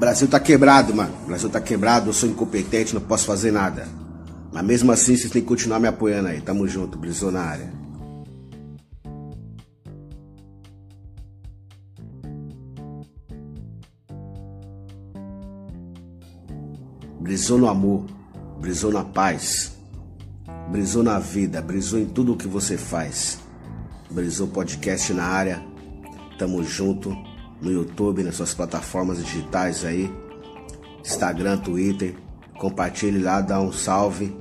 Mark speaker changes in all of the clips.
Speaker 1: Brasil tá quebrado, mano. Brasil tá quebrado, eu sou incompetente, não posso fazer nada. Mas mesmo assim, vocês têm que continuar me apoiando aí. Tamo junto, brisou na área. Brisou no amor, brisou na paz, brisou na vida, brisou em tudo o que você faz. Brisou podcast na área. Tamo junto no YouTube, nas suas plataformas digitais aí, Instagram, Twitter. Compartilhe lá, dá um salve,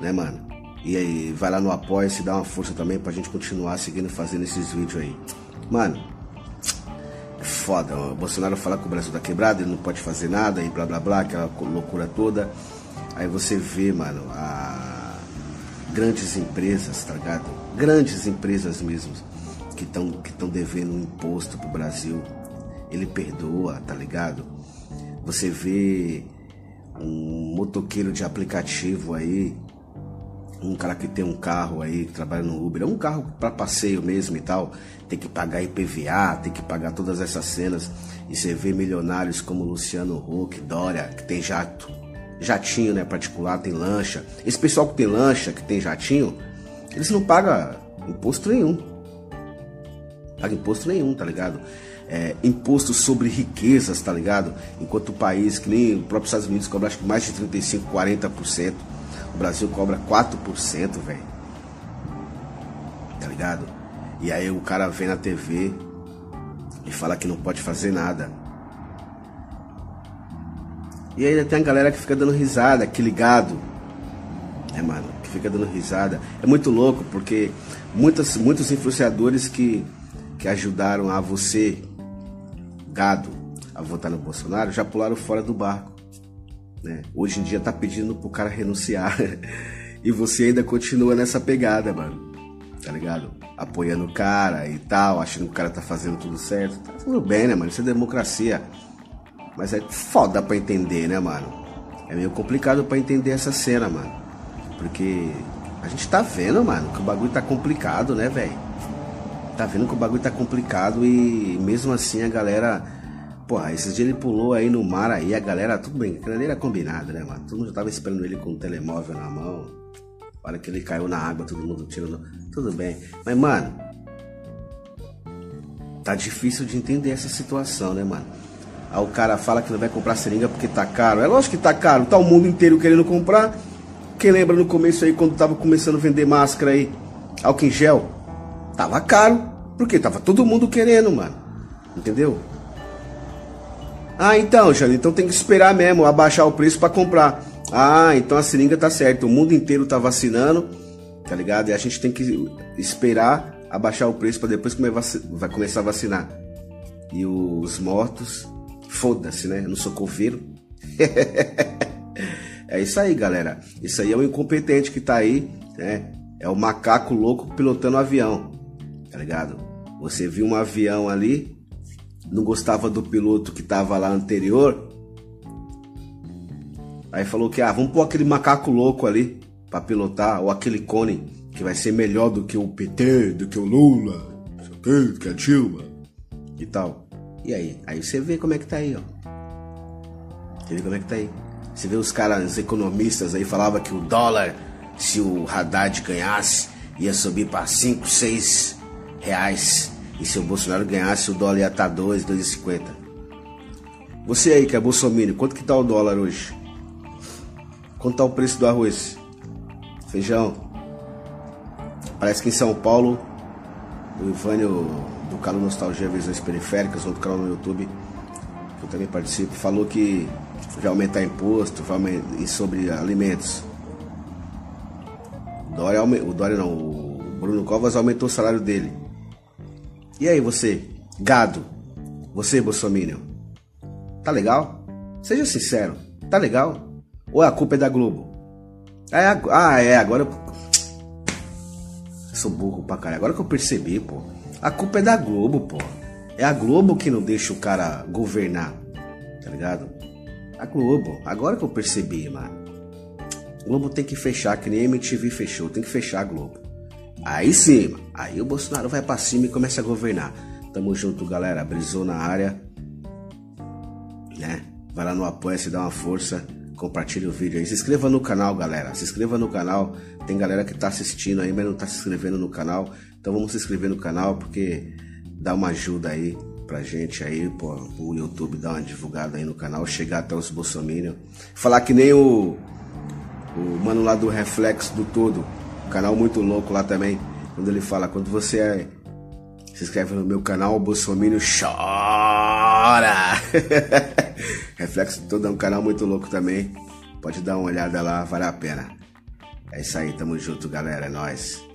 Speaker 1: né, mano? E aí, vai lá no Apoia-se, dá uma força também pra gente continuar seguindo fazendo esses vídeos aí. Mano, é foda. O Bolsonaro fala que o Brasil tá quebrado, ele não pode fazer nada e blá blá blá, aquela loucura toda. Aí você vê, mano, a grandes empresas, tá ligado? Grandes empresas mesmo, que estão que devendo um imposto pro Brasil ele perdoa, tá ligado? Você vê um motoqueiro de aplicativo aí, um cara que tem um carro aí, que trabalha no Uber, é um carro para passeio mesmo e tal, tem que pagar IPVA, tem que pagar todas essas cenas. E você vê milionários como Luciano Huck, Dória, que tem jato, jatinho, né, particular, tem lancha. Esse pessoal que tem lancha, que tem jatinho, eles não pagam imposto nenhum. Paga imposto nenhum, tá ligado? é, imposto sobre riquezas, tá ligado? Enquanto o país, que nem o próprio Estados Unidos cobra acho que mais de 35%, 40%, o Brasil cobra 4%, velho. Tá ligado? E aí o cara vem na TV e fala que não pode fazer nada. E ainda tem a galera que fica dando risada, que ligado. É, mano, que fica dando risada. É muito louco porque muitas, muitos influenciadores que, que ajudaram a você gado a votar no Bolsonaro já pularam fora do barco. Né? Hoje em dia tá pedindo pro cara renunciar. e você ainda continua nessa pegada, mano. Tá ligado? Apoiando o cara e tal, achando que o cara tá fazendo tudo certo. Tá tudo bem, né, mano? Isso é democracia. Mas é foda pra entender, né, mano? É meio complicado pra entender essa cena, mano. Porque a gente tá vendo, mano, que o bagulho tá complicado, né, velho? Tá vendo que o bagulho tá complicado e mesmo assim a galera. Porra, esses dias ele pulou aí no mar aí, a galera, tudo bem, aquilo ali era combinado, né, mano? Todo mundo já tava esperando ele com o telemóvel na mão. A hora que ele caiu na água, todo mundo tirando. Tudo bem. Mas, mano. Tá difícil de entender essa situação, né, mano? Aí o cara fala que não vai comprar seringa porque tá caro. É lógico que tá caro, tá o mundo inteiro querendo comprar. Quem lembra no começo aí, quando tava começando a vender máscara aí, álcool em gel? Tava caro, porque tava todo mundo querendo, mano. Entendeu? Ah, então, Jane, então tem que esperar mesmo abaixar o preço para comprar. Ah, então a seringa tá certo. O mundo inteiro tá vacinando, tá ligado? E a gente tem que esperar abaixar o preço para depois vai começar a vacinar. E os mortos, foda-se, né? No socorreiro. é isso aí, galera. Isso aí é o incompetente que tá aí, né? É o macaco louco pilotando o avião tá ligado? Você viu um avião ali, não gostava do piloto que tava lá anterior, aí falou que, ah, vamos pôr aquele macaco louco ali para pilotar, ou aquele cone que vai ser melhor do que o PT, do que o Lula, do que a Dilma e tal. E aí? Aí você vê como é que tá aí, ó. Você vê como é que tá aí. Você vê os caras economistas aí falavam que o dólar, se o Haddad ganhasse, ia subir para 5, 6 reais. E se o Bolsonaro ganhasse, o dólar ia estar 2, 2,50. Você aí que é bolsominion, quanto que tá o dólar hoje? Quanto tá o preço do arroz? Feijão? Parece que em São Paulo, o Ivânio do canal Nostalgia Visões Periféricas, outro canal no YouTube, que eu também participo, falou que vai aumentar imposto, vai aumentar, sobre alimentos. O Dória, o Dória não, o Bruno Covas aumentou o salário dele. E aí você, gado, você Bolsonaro, tá legal? Seja sincero, tá legal? Ou a culpa é da Globo? É, ah, é, agora eu... Sou burro pra caralho, agora que eu percebi, pô. A culpa é da Globo, pô. É a Globo que não deixa o cara governar, tá ligado? A Globo, agora que eu percebi, mano. Globo tem que fechar, que nem a MTV fechou, tem que fechar a Globo. Aí sim, aí o Bolsonaro vai para cima e começa a governar. Tamo junto, galera. Brisou na área. Né? Vai lá no apoia se dá uma força, compartilha o vídeo aí. Se inscreva no canal, galera. Se inscreva no canal. Tem galera que tá assistindo aí, mas não tá se inscrevendo no canal. Então vamos se inscrever no canal porque dá uma ajuda aí pra gente aí, pô, o YouTube dar uma divulgada aí no canal, chegar até os bolsominions. Falar que nem o, o mano lá do Reflexo do Todo, canal muito louco lá também, quando ele fala, quando você é, se inscreve no meu canal, o Bolsonaro chora! Reflexo do Todo é um canal muito louco também, pode dar uma olhada lá, vale a pena. É isso aí, tamo junto galera, é nóis.